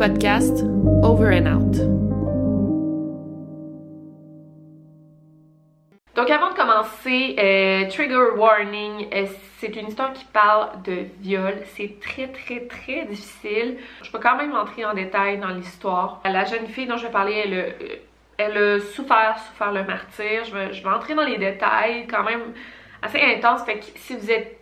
Podcast Over and Out. Donc avant de commencer, euh, trigger warning, euh, c'est une histoire qui parle de viol. C'est très très très difficile. Je peux quand même entrer en détail dans l'histoire. La jeune fille dont je vais parler, elle, euh, elle a souffert, souffert le martyr. Je vais, entrer dans les détails quand même assez intenses. Fait que si vous êtes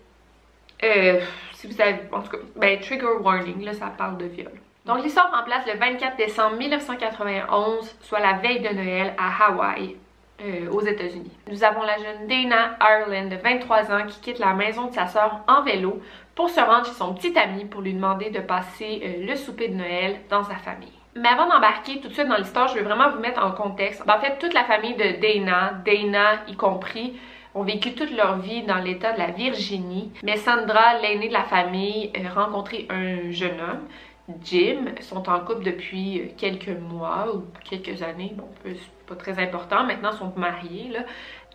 si vous avez, en tout cas, ben, trigger warning, là, ça parle de viol. Donc l'histoire prend place le 24 décembre 1991, soit la veille de Noël à Hawaï, euh, aux États-Unis. Nous avons la jeune Dana Ireland de 23 ans qui quitte la maison de sa sœur en vélo pour se rendre chez son petit ami pour lui demander de passer euh, le souper de Noël dans sa famille. Mais avant d'embarquer tout de suite dans l'histoire, je vais vraiment vous mettre en contexte. En fait, toute la famille de Dana, Dana y compris, ont vécu toute leur vie dans l'état de la Virginie. Mais Sandra, l'aînée de la famille, a rencontré un jeune homme Jim sont en couple depuis quelques mois ou quelques années, bon, c'est pas très important. Maintenant, ils sont mariés, là.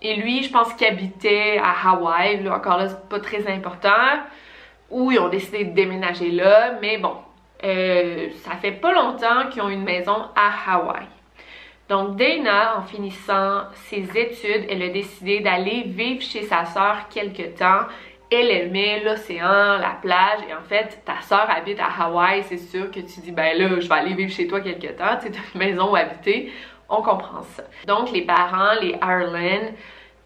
Et lui, je pense qu'il habitait à Hawaï, là, encore là, c'est pas très important. Ou ils ont décidé de déménager là, mais bon, euh, ça fait pas longtemps qu'ils ont une maison à Hawaï. Donc, Dana, en finissant ses études, elle a décidé d'aller vivre chez sa sœur quelque temps elle aimait l'océan, la plage, et en fait, ta soeur habite à Hawaï, c'est sûr que tu dis, ben là, je vais aller vivre chez toi quelque temps, tu une maison où habiter, on comprend ça. Donc, les parents, les Ireland,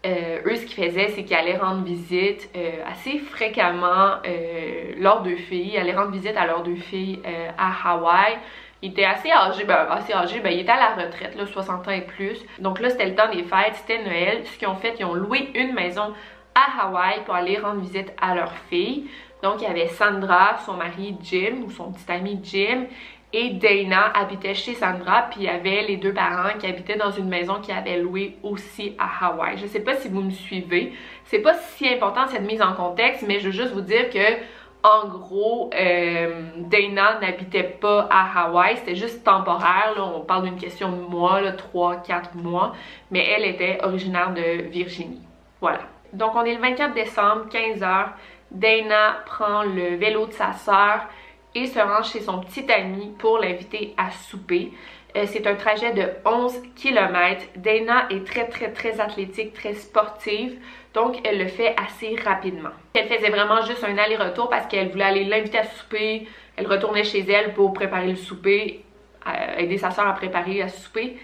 euh, eux, ce qu'ils faisaient, c'est qu'ils allaient rendre visite euh, assez fréquemment euh, leurs deux filles, ils allaient rendre visite à leurs deux filles à Hawaï. Il était assez âgé, ben assez âgé, ben il était à la retraite, là, 60 ans et plus. Donc là, c'était le temps des fêtes, c'était Noël. Ce qu'ils ont fait, ils ont loué une maison à Hawaï pour aller rendre visite à leur fille. Donc, il y avait Sandra, son mari Jim, ou son petit ami Jim, et Dana habitait chez Sandra, puis il y avait les deux parents qui habitaient dans une maison qui avait loué aussi à Hawaï. Je sais pas si vous me suivez. C'est pas si important cette mise en contexte, mais je veux juste vous dire que en gros, euh, Dana n'habitait pas à Hawaï, c'était juste temporaire. Là. On parle d'une question de mois, 3-4 mois, mais elle était originaire de Virginie. Voilà. Donc, on est le 24 décembre, 15h. Dana prend le vélo de sa sœur et se rend chez son petit ami pour l'inviter à souper. Euh, c'est un trajet de 11 km. Dana est très, très, très athlétique, très sportive. Donc, elle le fait assez rapidement. Elle faisait vraiment juste un aller-retour parce qu'elle voulait aller l'inviter à souper. Elle retournait chez elle pour préparer le souper, euh, aider sa soeur à préparer à souper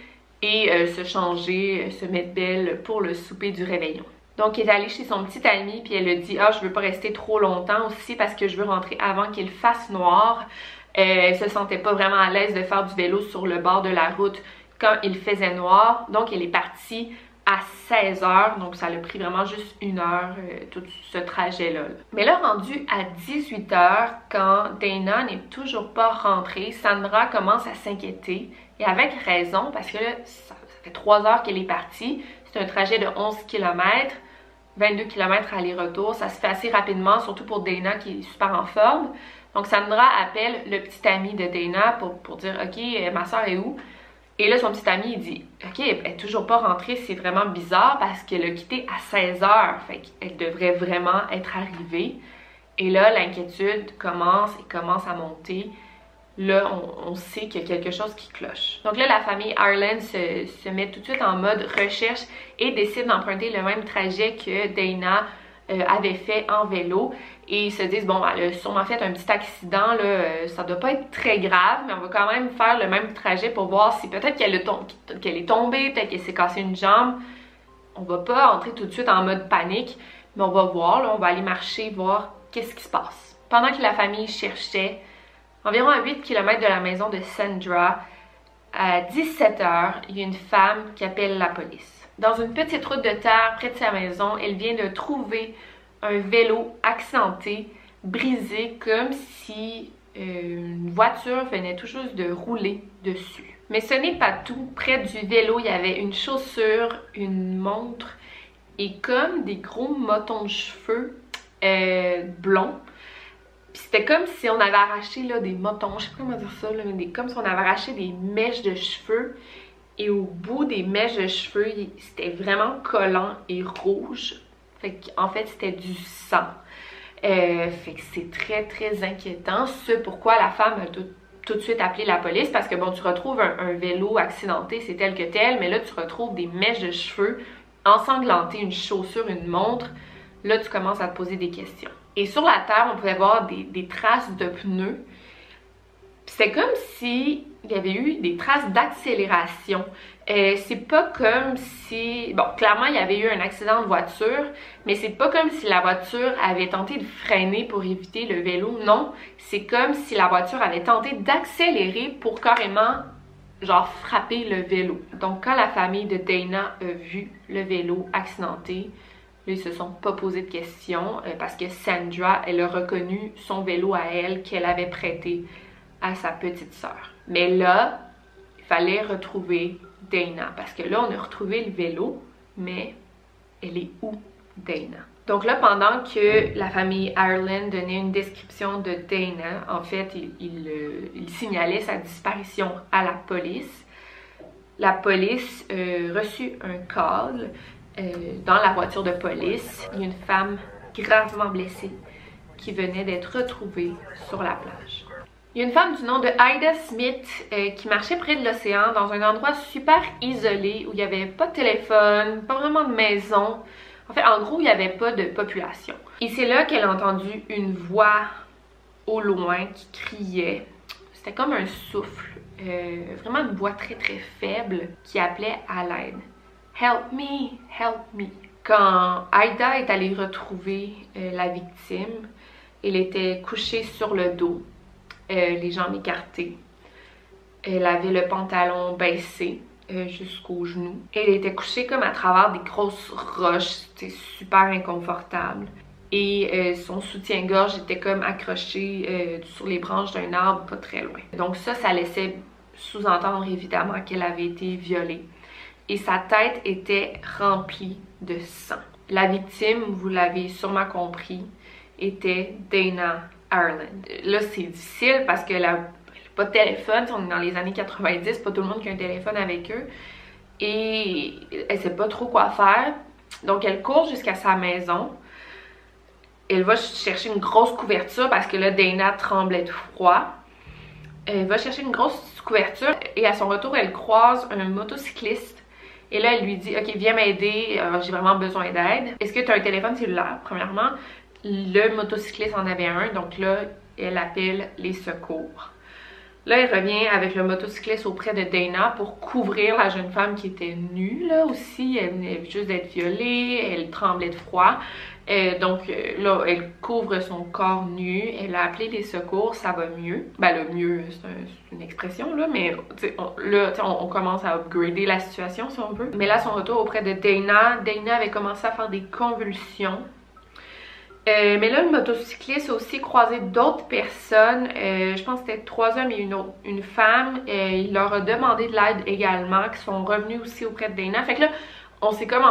et euh, se changer, se mettre belle pour le souper du réveillon. Donc, elle est allée chez son petit ami, puis elle a dit Ah, je veux pas rester trop longtemps aussi parce que je veux rentrer avant qu'il fasse noir. Euh, elle se sentait pas vraiment à l'aise de faire du vélo sur le bord de la route quand il faisait noir. Donc, elle est partie à 16 h donc ça a pris vraiment juste une heure euh, tout ce trajet-là. Mais là, rendu à 18 h quand Dana n'est toujours pas rentrée, Sandra commence à s'inquiéter et avec raison parce que là, ça, ça fait 3 heures qu'elle est partie, c'est un trajet de 11 km 22 km aller-retour. Ça se fait assez rapidement, surtout pour Dana qui est super en forme. Donc Sandra appelle le petit ami de Dana pour, dire Ok, ma soeur est où? Et là, son petit ami, dit Ok, elle est toujours pas rentrée, c'est vraiment bizarre parce qu'elle a quitté à 16 h Fait qu'elle devrait vraiment être arrivée. Et là, l'inquiétude commence et commence à monter là, on, sait qu'il y a quelque chose qui cloche. Donc là, la famille Ireland se, met tout de suite en mode recherche et décide d'emprunter le même trajet que Dana euh, avait fait en vélo. Et ils se disent, bon, elle a sûrement fait un petit accident, là, euh, ça doit pas être très grave, mais on va quand même faire le même trajet pour voir si peut-être qu'elle est, tombée, peut-être qu'elle s'est cassée une jambe. On va pas entrer tout de suite en mode panique, mais on va voir, on va aller marcher, voir qu'est-ce qui se passe. Pendant que la famille cherchait, Environ à 8 km de la maison de Sandra, à 17h, il y a une femme qui appelle la police. Dans une petite route de terre près de sa maison, elle vient de trouver un vélo accidenté, brisé, comme si euh, une voiture venait tout juste de rouler dessus. Mais ce n'est pas tout. Près du vélo, il y avait une chaussure, une montre et comme des gros motons de cheveux euh, blonds c'était comme si on avait arraché là, des motons, je sais pas comment dire ça, mais comme si on avait arraché des mèches de cheveux. Et au bout des mèches de cheveux, c'était vraiment collant et rouge. Fait qu'en fait, c'était du sang. Euh, fait que c'est très, très inquiétant. C'est pourquoi la femme a tout, de suite appelé la police. Parce que bon, tu retrouves un, un vélo accidenté, c'est tel que tel. Mais là, tu retrouves des mèches de cheveux ensanglantées, une chaussure, une montre. Là, tu commences à te poser des questions. Et sur la terre, on pouvait voir des, traces de pneus. C'était comme si il y avait eu des traces d'accélération. Euh, c'est pas comme si... Bon, clairement, il y avait eu un accident de voiture, mais c'est pas comme si la voiture avait tenté de freiner pour éviter le vélo. Non, c'est comme si la voiture avait tenté d'accélérer pour carrément, genre, frapper le vélo. Donc, quand la famille de Dana a vu le vélo accidenté, ils se sont pas posé de questions euh, parce que Sandra, elle a reconnu son vélo à elle qu'elle avait prêté à sa petite sœur. Mais là, il fallait retrouver Dana parce que là, on a retrouvé le vélo, mais elle est où Dana? Donc là, pendant que la famille Ireland donnait une description de Dana, en fait, il, euh, signalait sa disparition à la police. La police euh, reçut un call euh, dans la voiture de police, il y a une femme gravement blessée qui venait d'être retrouvée sur la plage. Il y a une femme du nom de Ida Smith euh, qui marchait près de l'océan dans un endroit super isolé où il n'y avait pas de téléphone, pas vraiment de maison. En fait, en gros, il n'y avait pas de population. Et c'est là qu'elle a entendu une voix au loin qui criait. C'était comme un souffle, euh, vraiment une voix très très faible qui appelait à l'aide. Help me, help me. Quand Aida est allée retrouver euh, la victime, elle était couchée sur le dos, euh, les jambes écartées. Elle avait le pantalon baissé euh, jusqu'aux genoux. Elle était couchée comme à travers des grosses roches, c'était super inconfortable. Et son soutien-gorge était comme accroché sur les branches d'un arbre pas très loin. Donc ça, ça laissait sous-entendre évidemment qu'elle avait été violée et sa tête était remplie de sang. La victime, vous l'avez sûrement compris, était Dana Ireland. Là, c'est difficile parce que la pas de téléphone, on est dans les années 90, pas tout le monde qui a un téléphone avec eux. Et elle sait pas trop quoi faire. Donc elle court jusqu'à sa maison. Elle va chercher une grosse couverture parce que là, Dana tremblait de froid. Elle va chercher une grosse couverture et à son retour, elle croise un motocycliste et là, elle lui dit, OK, viens m'aider, euh, j'ai vraiment besoin d'aide. Est-ce que tu as un téléphone cellulaire, premièrement? Le motocycliste en avait un, donc là, elle appelle les secours. Là, elle revient avec le motocycliste auprès de Dana pour couvrir la jeune femme qui était nue, là aussi. Elle venait juste d'être violée, elle tremblait de froid. Euh, donc euh, là, elle couvre son corps nu, elle a appelé les secours, ça va mieux. Ben le mieux, c'est une expression là, mais là, on, commence à upgrader la situation si on veut. Mais là, son retour auprès de Dana, Dana avait commencé à faire des convulsions. Euh, mais là, le motocycliste a aussi croisé d'autres personnes. je pense que c'était trois hommes et une, femme. il leur a demandé de l'aide également, qui sont revenus aussi auprès de Dana. Fait que là, on s'est comme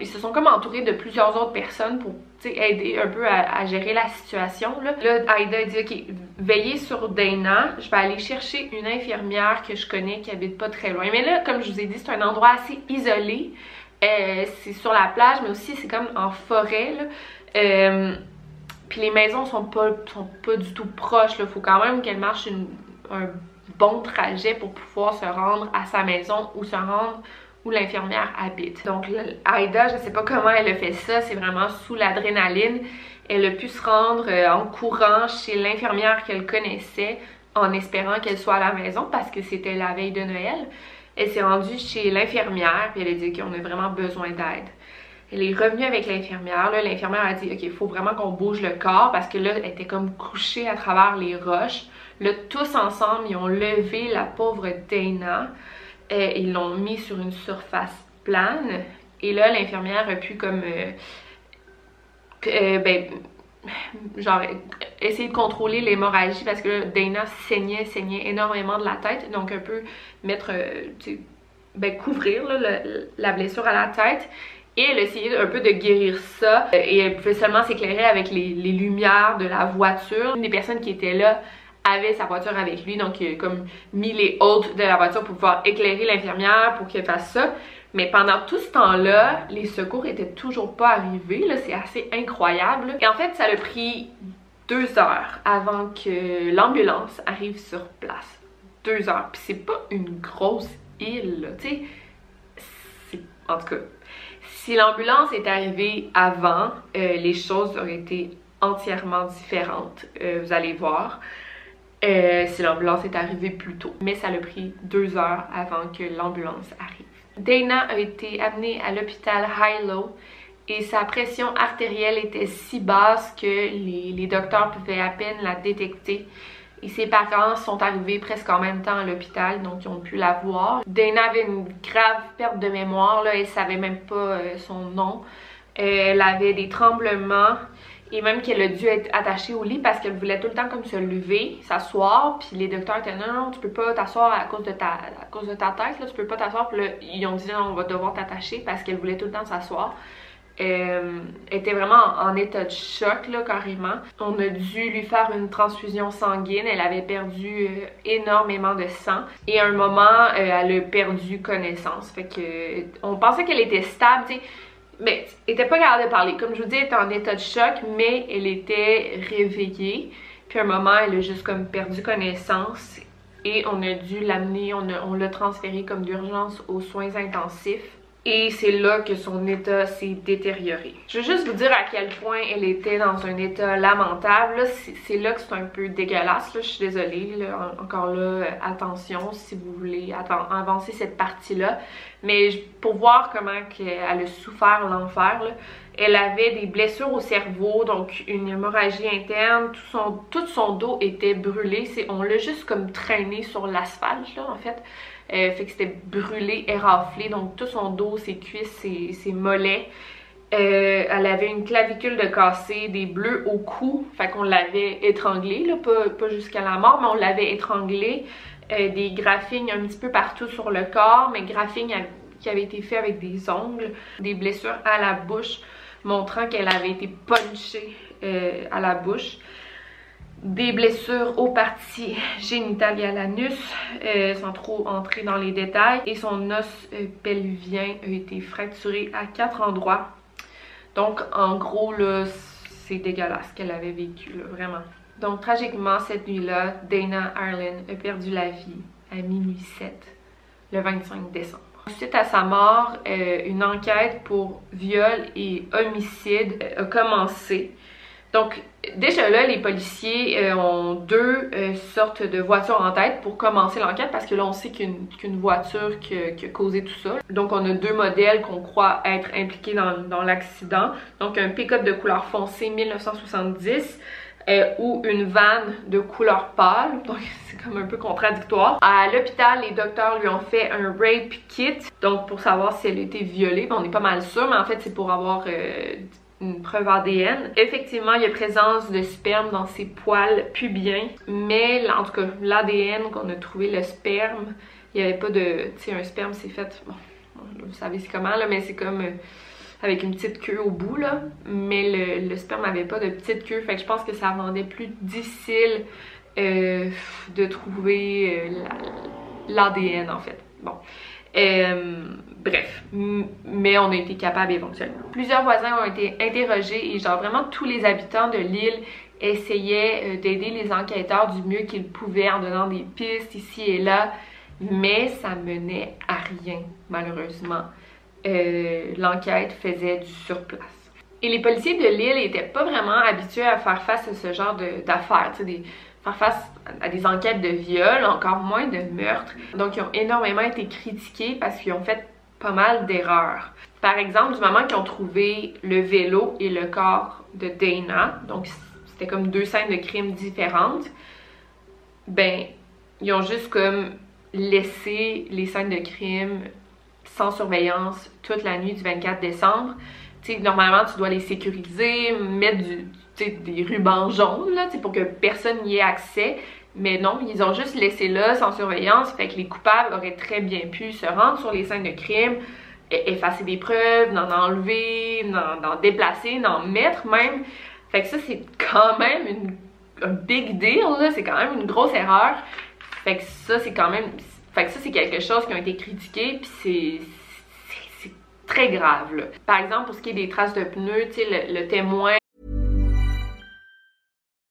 ils se sont comme entourés de plusieurs autres personnes pour aider un peu à, gérer la situation. Là. là, Aida a dit Ok, veillez sur Dana, je vais aller chercher une infirmière que je connais qui habite pas très loin. Mais là, comme je vous ai dit, c'est un endroit assez isolé. Euh, c'est sur la plage, mais aussi c'est comme en forêt. Là. Euh, puis les maisons sont pas, sont pas du tout proches. Il faut quand même qu'elle marche un bon trajet pour pouvoir se rendre à sa maison ou se rendre où l'infirmière habite. Donc Aida, je sais pas comment elle a fait ça, c'est vraiment sous l'adrénaline. Elle a pu se rendre euh, en courant chez l'infirmière qu'elle connaissait en espérant qu'elle soit à la maison parce que c'était la veille de Noël. Elle s'est rendue chez l'infirmière et elle a dit qu'on a vraiment besoin d'aide. Elle est revenue avec l'infirmière. L'infirmière a dit Ok, il faut vraiment qu'on bouge le corps parce que là, elle était comme couchée à travers les roches. Là, tous ensemble, ils ont levé la pauvre Dana et ils l'ont mis sur une surface plane. Et là, l'infirmière a pu comme... Euh, euh, ben, genre essayer de contrôler l'hémorragie parce que là, Dana saignait, saignait énormément de la tête. Donc un peu mettre, euh, ben, couvrir la blessure à la tête. Et elle essayait un peu de guérir ça. Et elle pouvait seulement s'éclairer avec les, les, lumières de la voiture. Une des personnes qui étaient là avait sa voiture avec lui, donc il a comme mis les hôtes de la voiture pour pouvoir éclairer l'infirmière pour qu'elle fasse ça. Mais pendant tout ce temps-là, les secours étaient toujours pas arrivés. Là, c'est assez incroyable. Et en fait, ça a pris deux heures avant que l'ambulance arrive sur place. Deux heures. Puis c'est pas une grosse île, tu sais. En tout cas, si l'ambulance est arrivée avant, euh, les choses auraient été entièrement différentes. Euh, vous allez voir. Euh, si l'ambulance est arrivée plus tôt. Mais ça a pris deux heures avant que l'ambulance arrive. Dana a été amenée à l'hôpital Hilo et sa pression artérielle était si basse que les, docteurs pouvaient à peine la détecter. Et ses parents sont arrivés presque en même temps à l'hôpital, donc ils ont pu la voir. Dana avait une grave perte de mémoire, là, elle savait même pas euh, son nom. Elle avait des tremblements, et même qu'elle a dû être attachée au lit parce qu'elle voulait tout le temps comme se lever, s'asseoir. Puis les docteurs étaient non, non, tu peux pas t'asseoir à cause de ta à cause de ta tête, là, tu peux pas t'asseoir. Puis là, ils ont dit non, on va devoir t'attacher parce qu'elle voulait tout le temps s'asseoir. Euh, était vraiment en, état de choc là carrément. On a dû lui faire une transfusion sanguine. Elle avait perdu euh, énormément de sang et à un moment euh, elle a perdu connaissance. Fait que on pensait qu'elle était stable, tu sais mais elle était pas capable de parler. Comme je vous dis, elle était en état de choc, mais elle était réveillée. Puis à un moment, elle a juste comme perdu connaissance et on a dû l'amener, on l'a transféré comme d'urgence aux soins intensifs. Et c'est là que son état s'est détérioré. Je veux juste vous dire à quel point elle était dans un état lamentable. C'est là que c'est un peu dégueulasse. Je suis désolée. encore là, euh, attention si vous voulez avancer cette partie-là. Mais pour voir comment elle a souffert l'enfer, elle avait des blessures au cerveau, donc une hémorragie interne. Tout son, tout son dos était brûlé. On l'a juste comme traîné sur l'asphalte, là, en fait. Euh, fait que c'était brûlé, éraflé, donc tout son dos, ses cuisses, ses, mollets. Euh, elle avait une clavicule de cassé, des bleus au cou, fait qu'on l'avait étranglée, pas, jusqu'à la mort, mais on l'avait étranglée. Euh, des graphines un petit peu partout sur le corps, mais graphines qui avaient été fait avec des ongles, des blessures à la bouche, montrant qu'elle avait été punchée à la bouche des blessures aux parties génitales et à l'anus, euh, sans trop entrer dans les détails. Et son os euh, pelvien a été fracturé à quatre endroits. Donc, en gros, là, c'est dégueulasse qu'elle avait vécu, vraiment. Donc, tragiquement, cette nuit-là, Dana Arlen a perdu la vie à minuit 7, le 25 décembre. Suite à sa mort, euh, une enquête pour viol et homicide a commencé. Donc, déjà là, les policiers euh, ont deux euh, sortes de voitures en tête pour commencer l'enquête parce que là, on sait qu'une voiture qui a, causé tout ça. Donc, on a deux modèles qu'on croit être impliqués dans, l'accident. Donc, un pick-up de couleur foncée 1970 euh, ou une vanne de couleur pâle. Donc, c'est comme un peu contradictoire. À l'hôpital, les docteurs lui ont fait un rape kit. Donc, pour savoir si elle a été violée. on est pas mal sûr, mais en fait, c'est pour avoir une preuve ADN. Effectivement, il y a présence de sperme dans ses poils pubiens, mais en tout cas, l'ADN qu'on a trouvé, le sperme, il n'y avait pas de... Tu sais, un sperme, c'est fait... Bon, Vous savez c'est comment, là, mais c'est comme euh, avec une petite queue au bout, là. Mais le, sperme n'avait pas de petite queue, fait que je pense que ça rendait plus difficile euh, de trouver l'ADN, en fait. Bon. Bref, mais on a été capable éventuellement. Plusieurs voisins ont été interrogés et genre vraiment tous les habitants de l'île essayaient d'aider les enquêteurs du mieux qu'ils pouvaient en donnant des pistes ici et là mais ça menait à rien, malheureusement. Euh, l'enquête faisait du surplace. Et les policiers de l'île n'étaient pas vraiment habitués à faire face à ce genre d'affaires, face à des enquêtes de viol, encore moins de meurtre. Donc, ils ont énormément été critiqués parce qu'ils ont fait pas mal d'erreurs. Par exemple, du moment qu'ils ont trouvé le vélo et le corps de Dana, donc c'était comme deux scènes de crimes différentes, ben, ils ont juste comme laisser les scènes de crime sans surveillance toute la nuit du 24 décembre. Sais, normalement, tu dois les sécuriser, mettre des rubans jaunes là, pour que personne n'y ait accès. Mais non, ils ont juste laissé là sans surveillance, fait que les coupables auraient très bien pu se rendre sur les scènes de crime, effacer des preuves, n'en enlever, n'en déplacer, n'en mettre même. Fait que ça, c'est quand même une, un big deal, c'est quand même une grosse erreur. Fait que ça, c'est quand même. Fait que ça, c'est quelque chose qui a été critiqué, puis c'est. Très grave, là. Par exemple, pour ce qui est des traces de pneus, le, le témoin.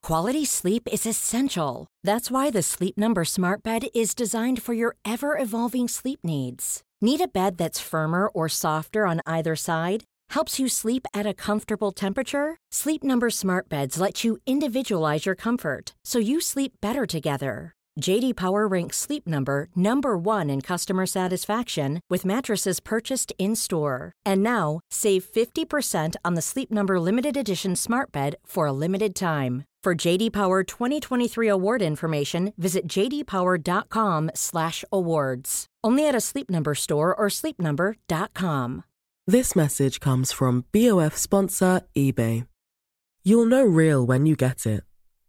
Quality sleep is essential. That's why the Sleep Number Smart Bed is designed for your ever evolving sleep needs. Need a bed that's firmer or softer on either side? Helps you sleep at a comfortable temperature? Sleep Number Smart Beds let you individualize your comfort so you sleep better together. JD Power ranks Sleep Number number 1 in customer satisfaction with mattresses purchased in-store. And now, save 50% on the Sleep Number limited edition Smart Bed for a limited time. For JD Power 2023 award information, visit jdpower.com/awards. Only at a Sleep Number store or sleepnumber.com. This message comes from BOF sponsor eBay. You'll know real when you get it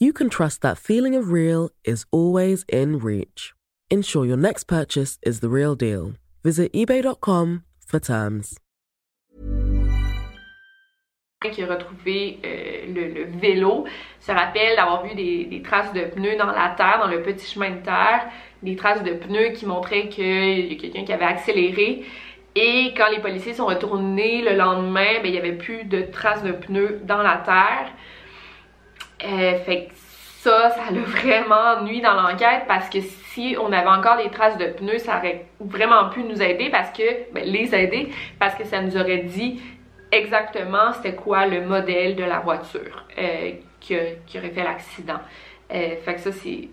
you can trust that feeling of real is always in reach. Ensure your next purchase is the real deal. Visit eBay.com for terms. Qui a retrouvé euh, le, le, vélo se rappelle d'avoir vu des, des, traces de pneus dans la terre, dans le petit chemin de terre, des traces de pneus qui montraient qu'il y a quelqu'un qui avait accéléré. Et quand les policiers sont retournés le lendemain, ben, il n'y avait plus de traces de pneus dans la terre. Euh, fait ça, ça l'a vraiment nuit dans l'enquête parce que si on avait encore les traces de pneus, ça aurait vraiment pu nous aider parce que, ben, les aider, parce que ça nous aurait dit exactement c'était quoi le modèle de la voiture euh, qui, aurait fait l'accident. Euh, fait que ça, c'est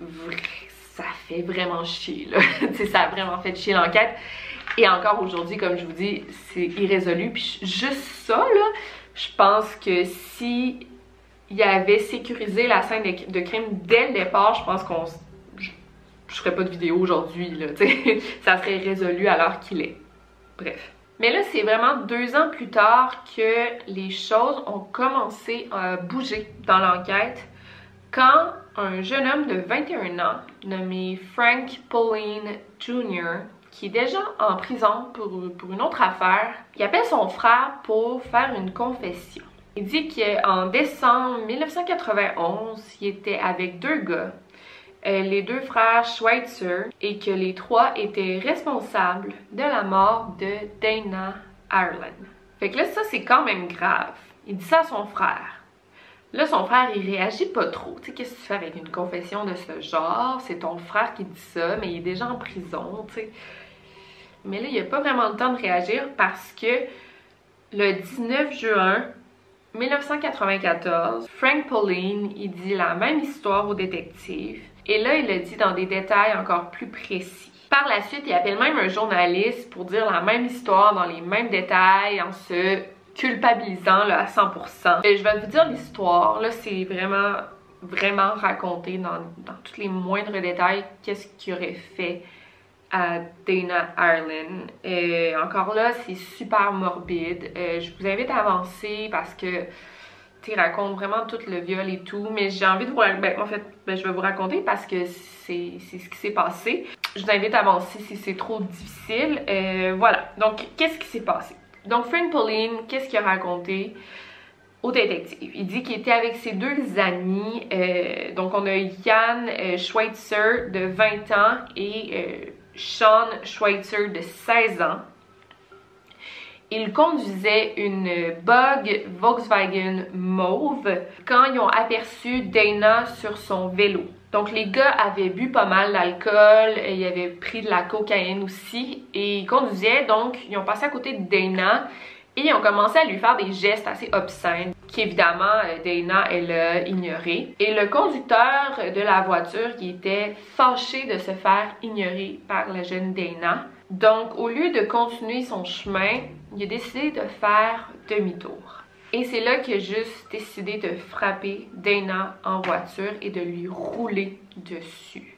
ça fait vraiment chier, là. ça a vraiment fait chier l'enquête. Et encore aujourd'hui, comme je vous dis, c'est irrésolu. Puis juste ça, là, je pense que si il avait sécurisé la scène de, crime dès le départ, je pense qu'on je, ferais pas de vidéo aujourd'hui, là, ça serait résolu l'heure qu'il est. Bref. Mais là, c'est vraiment deux ans plus tard que les choses ont commencé à bouger dans l'enquête quand un jeune homme de 21 ans nommé Frank Pauline Jr., qui est déjà en prison pour, pour une autre affaire, il appelle son frère pour faire une confession. Il dit qu'en décembre 1991, il était avec deux gars, euh, les deux frères Schweitzer, et que les trois étaient responsables de la mort de Dana Ireland. Fait que là, ça, c'est quand même grave. Il dit ça à son frère. Là, son frère, il réagit pas trop. Tu sais, qu'est-ce que tu fais avec une confession de ce genre? C'est ton frère qui dit ça, mais il est déjà en prison, tu sais. Mais là, il a pas vraiment le temps de réagir parce que le 19 juin 1994, Frank Pauline, il dit la même histoire au détective. Et là, il le dit dans des détails encore plus précis. Par la suite, il appelle même un journaliste pour dire la même histoire dans les mêmes détails en se culpabilisant à 100%. Et je vais vous dire l'histoire, là c'est vraiment vraiment raconté dans, dans tous les moindres détails qu'est-ce qu'il aurait fait à Dana Ireland. Et encore là, c'est super morbide. Euh, je vous invite à avancer parce que tu racontes vraiment tout le viol et tout. Mais j'ai envie de vous ben, en fait, ben, je vais vous raconter parce que c'est ce qui s'est passé. Je vous invite à avancer si c'est trop difficile. Euh, voilà. Donc, qu'est-ce qui s'est passé? Donc, Frank Pauline, qu'est-ce qu'il a raconté? au détective? Il dit qu'il était avec ses deux amis. Euh, donc, on a Yann Schweitzer de 20 ans et Sean Schweitzer de 16 ans. Il conduisait une Bug Volkswagen mauve quand ils ont aperçu Dana sur son vélo. Donc les gars avaient bu pas mal d'alcool, ils avaient pris de la cocaïne aussi et ils conduisaient donc ils ont passé à côté de Dana et ils ont commencé à lui faire des gestes assez obscènes qu'évidemment euh, Dana elle a ignoré. Et le conducteur de la voiture qui était fâché de se faire ignorer par la jeune Dana. Donc au lieu de continuer son chemin, il a décidé de faire demi-tour. Et c'est là qu'il a juste décidé de frapper Dana en voiture et de lui rouler dessus.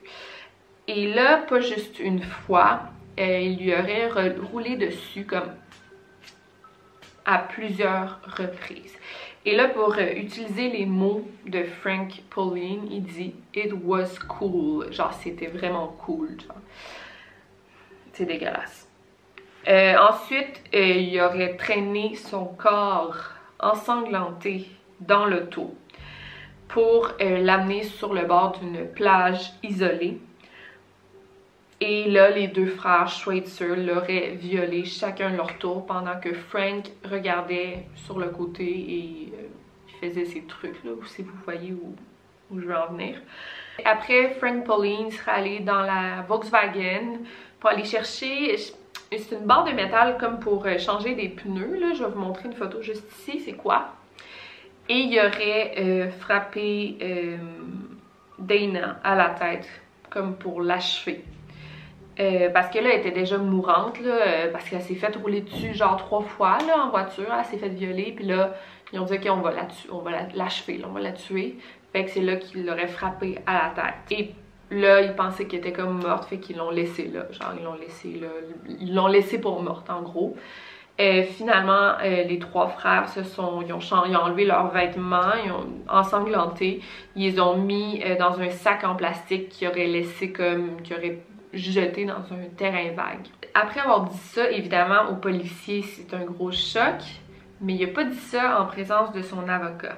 Et là, pas juste une fois, euh, il lui aurait roulé dessus comme à plusieurs reprises. Et là, pour euh, utiliser les mots de Frank Pauline, il dit It was cool. Genre, c'était vraiment cool. C'est dégueulasse. Euh, ensuite, euh, il aurait traîné son corps ensanglanté dans l'auto pour l'amener sur le bord d'une plage isolée et là, les deux frères Schweitzer l'auraient violé chacun leur tour pendant que Frank regardait sur le côté et euh, faisait ses trucs, là, si vous voyez où, je veux en venir. Après, Frank Pauline serait allé dans la Volkswagen pour aller chercher... C'est une barre de métal comme pour euh, changer des pneus, là. Je vais vous montrer une photo juste ici, c'est quoi? Et il aurait euh, frappé Dana à la tête, comme pour l'achever. Euh, parce que là, elle était déjà mourante, là, euh, parce qu'elle s'est faite rouler dessus genre trois fois là, en voiture. Elle s'est faite violer, puis là, ils ont dit, OK, on va la on va l'achever, on va la tuer. Fait que c'est là qu'ils l'auraient frappée à la tête. Et là, ils pensaient qu'elle était comme morte, fait qu'ils l'ont laissée là. Genre, ils l'ont laissée là. Ils l'ont laissée pour morte, en gros. Et finalement, euh, les trois frères se sont, ils ont, ils ont enlevé leurs vêtements, ils ont ensanglanté, ils les ont mis dans un sac en plastique qui aurait laissé comme, jeté dans un terrain vague. Après avoir dit ça, évidemment, au policier, c'est un gros choc, mais il a pas dit ça en présence de son avocat.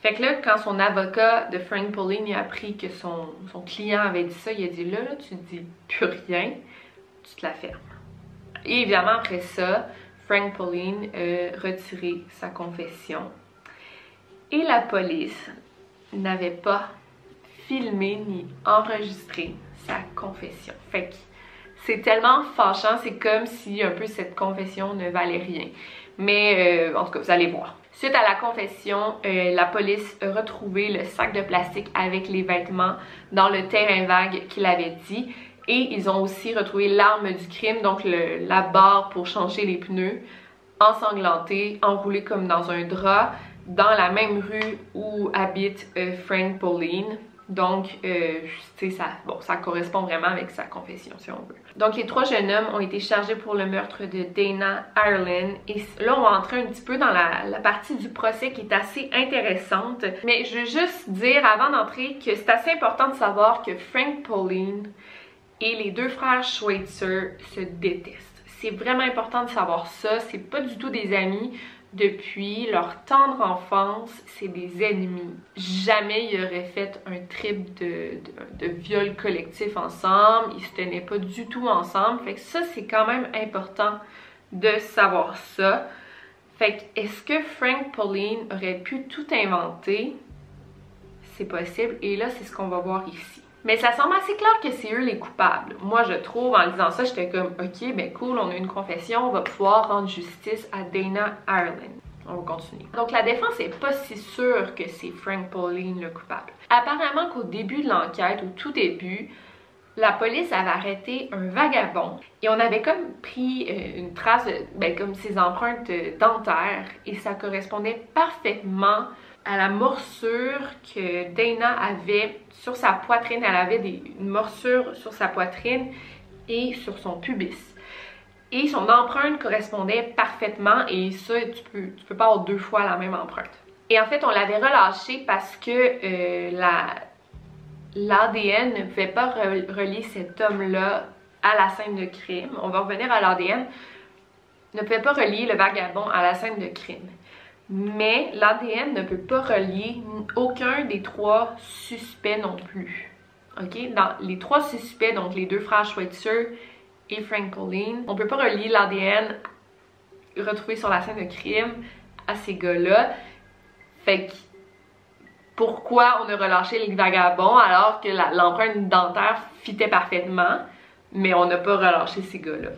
Fait que là, quand son avocat de Frank Pauline a appris que son, son client avait dit ça, il a dit là, là, tu dis plus rien, tu te la fermes. Et évidemment, après ça, Frank Pauline a retiré sa confession. Et la police n'avait pas filmé ni enregistré sa confession. Fait que c'est tellement fâchant, c'est comme si un peu cette confession ne valait rien. Mais euh, en tout cas, vous allez voir. Suite à la confession, euh, la police a retrouvé le sac de plastique avec les vêtements dans le terrain vague qu'il avait dit. Et ils ont aussi retrouvé l'arme du crime, donc la barre pour changer les pneus, ensanglantée, enroulée comme dans un drap, dans la même rue où habite euh, Frank Pauline. Donc, euh, ça, bon, ça correspond vraiment avec sa confession, si on veut. Donc, les trois jeunes hommes ont été chargés pour le meurtre de Dana Ireland. Et là, on va entrer un petit peu dans la, la partie du procès qui est assez intéressante. Mais je veux juste dire, avant d'entrer, que c'est assez important de savoir que Frank Pauline et les deux frères Schweitzer se détestent. C'est vraiment important de savoir ça. C'est pas du tout des amis depuis leur tendre enfance, c'est des ennemis. Jamais ils auraient fait un trip de, viol collectif ensemble, ils se tenaient pas du tout ensemble. Fait que ça, c'est quand même important de savoir ça. Fait que est-ce que Frank Pauline aurait pu tout inventer? C'est possible. Et là, c'est ce qu'on va voir ici. Mais ça semble assez clair que c'est eux les coupables. Moi, je trouve, en disant ça, j'étais comme, ok, ben cool, on a une confession, on va pouvoir rendre justice à Dana Ireland. On va continuer. Donc la défense est pas si sûre que c'est Frank Pauline le coupable. Apparemment qu'au début de l'enquête, au tout début, la police avait arrêté un vagabond et on avait comme pris euh, une trace, ben, comme ses empreintes dentaires et ça correspondait parfaitement à la morsure que Dana avait sur sa poitrine. Elle avait des, une morsure sur sa poitrine et sur son pubis. Et son empreinte correspondait parfaitement et ça, tu peux, tu peux pas avoir deux fois la même empreinte. Et en fait, on l'avait relâché parce que euh, la, l'ADN ne pouvait pas relier cet homme-là à la scène de crime. On va revenir à l'ADN. Ne pouvait pas relier le vagabond à la scène de crime. Mais l'ADN ne peut pas relier aucun des trois suspects non plus. OK? Dans les trois suspects, donc les deux frères Schweitzer et Frank Pauline, on peut pas relier l'ADN retrouvé sur la scène de crime à ces gars-là. Fait que pourquoi on a relâché les vagabonds alors que l'empreinte dentaire fitait parfaitement, mais on n'a pas relâché ces gars-là?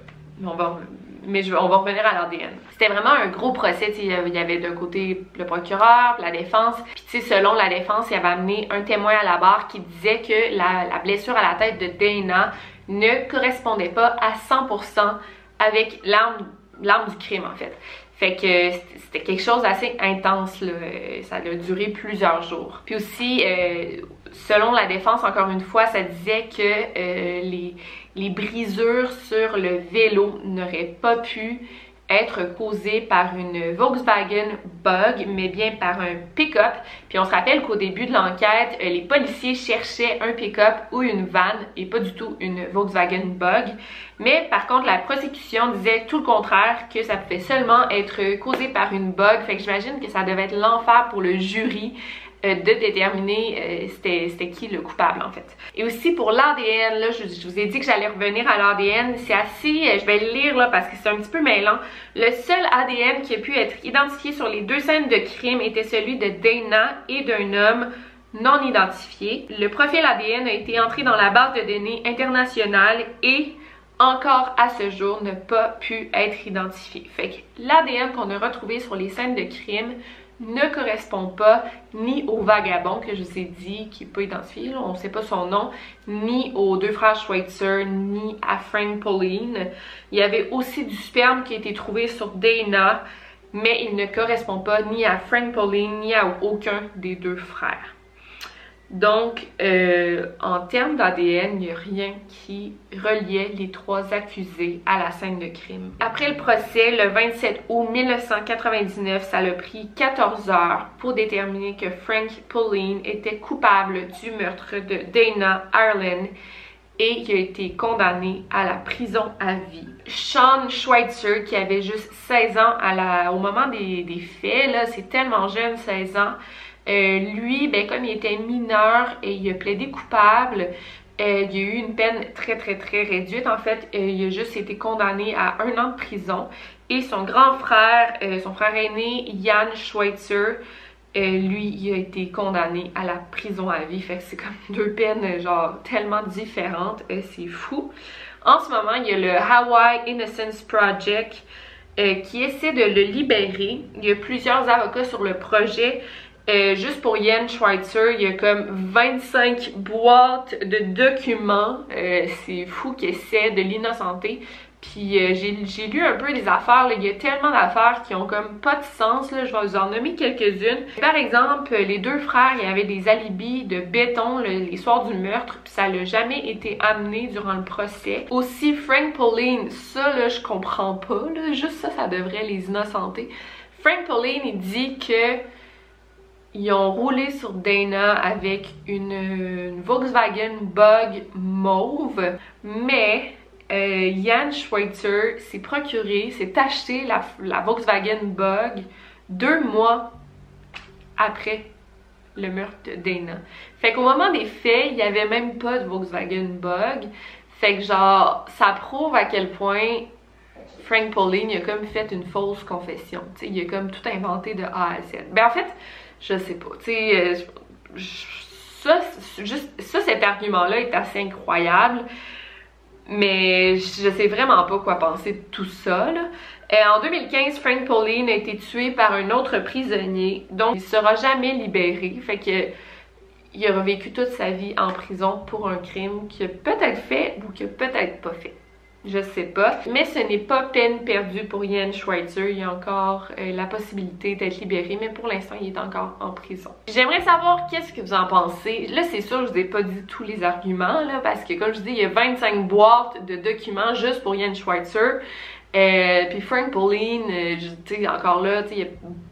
On va, mais on va revenir à l'ADN. C'était vraiment un gros procès. Il y avait d'un côté le procureur, la défense. Puis selon la défense, il avait amené un témoin à la barre qui disait que la, blessure à la tête de Dana ne correspondait pas à 100% avec l'arme du crime en fait. Fait que c'était quelque chose d'assez intense, là. ça a duré plusieurs jours. Puis aussi, euh, selon la défense, encore une fois, ça disait que euh, les, les brisures sur le vélo n'auraient pas pu être causé par une Volkswagen Bug, mais bien par un pick-up. Puis on se rappelle qu'au début de l'enquête, euh, les policiers cherchaient un pick-up ou une van et pas du tout une Volkswagen Bug. Mais par contre, la prosecution disait tout le contraire, que ça pouvait seulement être causé par une bug. Fait que j'imagine que ça devait être l'enfer pour le jury de déterminer euh, c'était qui le coupable en fait. Et aussi pour l'ADN, là, je, vous ai dit que j'allais revenir à l'ADN, c'est assez, euh, je vais le lire là parce que c'est un petit peu mêlant. Le seul ADN qui a pu être identifié sur les deux scènes de crime était celui de Dana et d'un homme non identifié. Le profil ADN a été entré dans la base de données internationale et encore à ce jour n'a pas pu être identifié. Fait que l'ADN qu'on a retrouvé sur les scènes de crime ne correspond pas ni au vagabond que je vous ai dit, qui n'est pas identifié, on ne sait pas son nom, ni aux deux frères Schweitzer, ni à Frank Pauline. Il y avait aussi du sperme qui a été trouvé sur Dana, mais il ne correspond pas ni à Frank Pauline, ni à aucun des deux frères. Donc, euh, en termes d'ADN, il n'y a rien qui reliait les trois accusés à la scène de crime. Après le procès, le 27 août 1999, ça a pris 14 heures pour déterminer que Frank Pauline était coupable du meurtre de Dana Ireland et il a été condamné à la prison à vie. Sean Schweitzer, qui avait juste 16 ans au moment des, des faits, c'est tellement jeune, 16 ans, euh, lui, ben, comme il était mineur et il a plaidé coupable, euh, il a eu une peine très très très réduite. En fait, euh, il a juste été condamné à un an de prison. Et son grand frère, son frère aîné, Jan Schweitzer, lui, il a été condamné à la prison à vie. Fait que c'est comme deux peines genre tellement différentes. c'est fou. En ce moment, il y a le Hawaii Innocence Project qui essaie de le libérer. Il y a plusieurs avocats sur le projet. Euh, juste pour Yen Schweitzer, il y a comme 25 boîtes de documents. Euh, c'est fou qu'il essaie de l'innocenter. Puis euh, j'ai lu un peu des affaires, il y a tellement d'affaires qui ont comme pas de sens, là. je vais vous en nommer quelques-unes. Par exemple, les deux frères, il y avait des alibis de béton les soirs du meurtre, puis ça n'a jamais été amené durant le procès. Aussi, Frank Pauline, ça là, je comprends pas, là. juste ça, ça devrait les innocenter. Frank Pauline, il dit que ils ont roulé sur Dana avec une, Volkswagen Bug mauve, mais euh, Jan Schweitzer s'est procuré, s'est acheté la, Volkswagen Bug deux mois après le meurtre de Dana. Fait qu'au moment des faits, il n'y avait même pas de Volkswagen Bug. Fait que genre, ça prouve à quel point Frank Pauline a comme fait une fausse confession. il a comme tout inventé de A à Z. Ben en fait, je sais pas. Tu sais, euh, ça, cet argument-là est assez incroyable. Mais je sais vraiment pas quoi penser de tout ça. Là. Euh, en 2015, Frank Pauline a été tué par un autre prisonnier, donc il sera jamais libéré. Fait que il aura vécu toute sa vie en prison pour un crime qu'il a peut-être fait ou qu'il a peut-être pas fait. Je sais pas. Mais ce n'est pas peine perdue pour Ian Schweitzer. Il y a encore euh, la possibilité d'être libéré, mais pour l'instant, il est encore en prison. J'aimerais savoir qu'est-ce que vous en pensez. Là, c'est sûr, je vous ai pas dit tous les arguments, parce que comme je dis, il y a 25 boîtes de documents juste pour Ian Schweitzer. Euh, puis Frank Pauline, euh, tu sais, encore là, il y a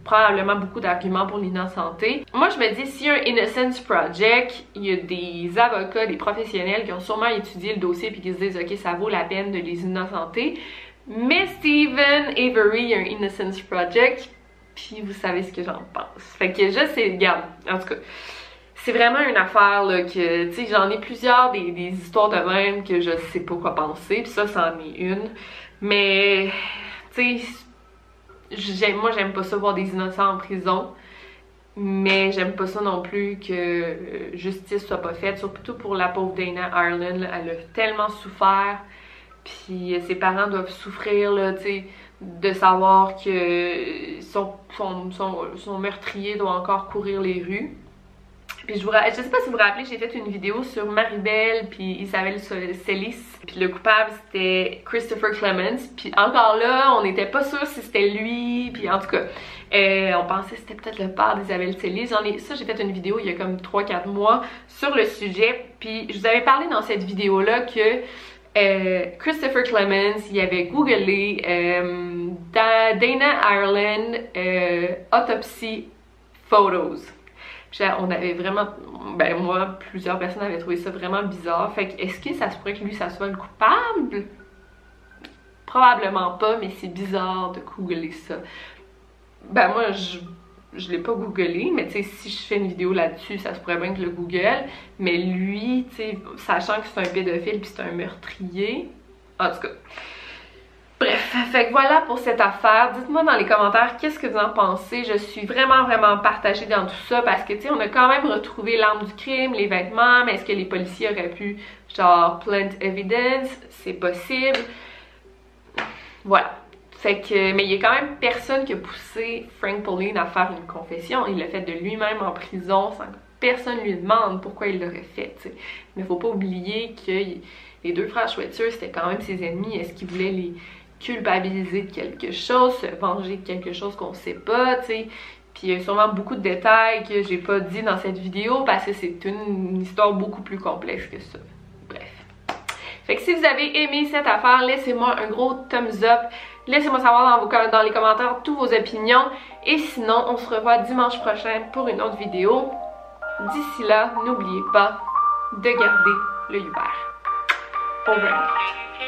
probablement beaucoup d'arguments pour l'innocenté. Moi, je me dis, si un Innocence Project, il y a des avocats, des professionnels qui ont sûrement étudié le dossier puis qui se disent, OK, ça vaut la peine de les innocenter. Mais Stephen Avery, un Innocence Project, puis vous savez ce que j'en pense. Fait que je sais, regarde, en tout cas, c'est vraiment une affaire là, que, tu sais, j'en ai plusieurs des, des, histoires de même que je sais pas quoi penser, puis ça, c'en est une. Mais, tu sais, moi j'aime pas ça voir des innocents en prison. Mais j'aime pas ça non plus que justice soit pas faite, surtout pour la pauvre Dana Ireland. Elle a tellement souffert, puis ses parents doivent souffrir, là, tu sais, de savoir que son, son, son meurtrier doit encore courir les rues. Puis je vous je sais pas si vous vous rappelez, j'ai fait une vidéo sur Maribel puis Isabelle Celis. Puis le coupable c'était Christopher Clements. Puis encore là, on n'était pas sûr si c'était lui. Puis en tout cas, euh, on pensait que c'était peut-être le père d'Isabelle Celis. Ça j'ai fait une vidéo il y a comme 3-4 mois sur le sujet. Puis je vous avais parlé dans cette vidéo là que euh, Christopher Clements, il avait googlé euh, Dana Ireland autopsy photos on avait vraiment, ben moi, plusieurs personnes avaient trouvé ça vraiment bizarre. Fait que est-ce que ça se pourrait que lui, ça soit le coupable? Probablement pas, mais c'est bizarre de googler ça. Ben moi, je, je l'ai pas googlé, mais tu sais, si je fais une vidéo là-dessus, ça se pourrait bien que le google. Mais lui, tu sais, sachant que c'est un pédophile puis c'est un meurtrier, en tout cas, Bref, fait que voilà pour cette affaire. Dites-moi dans les commentaires qu'est-ce que vous en pensez? Je suis vraiment, vraiment partagée dans tout ça parce que, tu sais, on a quand même retrouvé l'arme du crime, les vêtements, mais est-ce que les policiers auraient pu, genre, plant evidence? C'est possible. Voilà. Fait que, mais il y a quand même personne qui a poussé Frank Pauline à faire une confession. Il l'a fait de lui-même en prison sans que personne lui demande pourquoi il l'aurait fait, sais. Mais faut pas oublier que les deux frères Schweitzer, c'était quand même ses ennemis. Est-ce qu'ils voulaient les culpabiliser de quelque chose, se venger de quelque chose qu'on sait pas, tu sais. Puis il y a sûrement beaucoup de détails que j'ai pas dit dans cette vidéo parce que c'est une, histoire beaucoup plus complexe que ça. Bref. Fait que si vous avez aimé cette affaire, laissez-moi un gros thumbs up. Laissez-moi savoir dans, vos, dans les commentaires toutes vos opinions. Et sinon, on se revoit dimanche prochain pour une autre vidéo. D'ici là, n'oubliez pas de garder le ouvert. Over